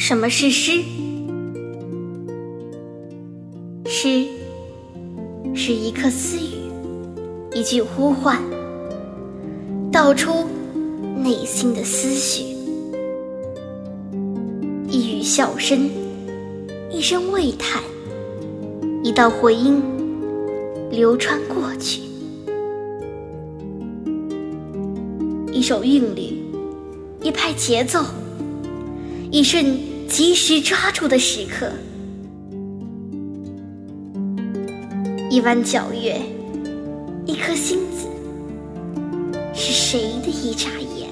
什么是诗？诗是一刻私语，一句呼唤，道出内心的思绪。一语笑声，一声喟叹，一道回音，流传过去。一首韵律，一拍节奏，一瞬及时抓住的时刻，一弯皎月，一颗星子，是谁的一眨眼？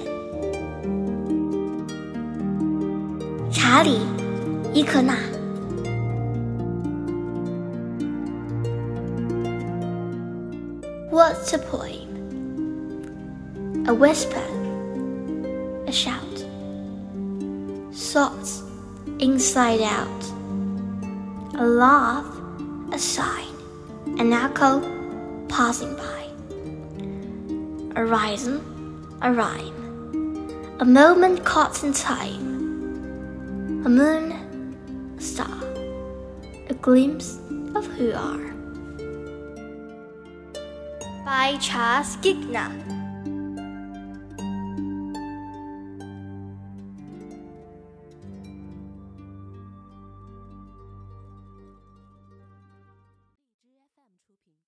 查理·伊克纳。What's a poem? A whisper, a shout, thoughts inside out, a laugh, a sign, an echo passing by, a rhyme, a rhyme, a moment caught in time, a moon, a star, a glimpse of who are. By Charles Gigna.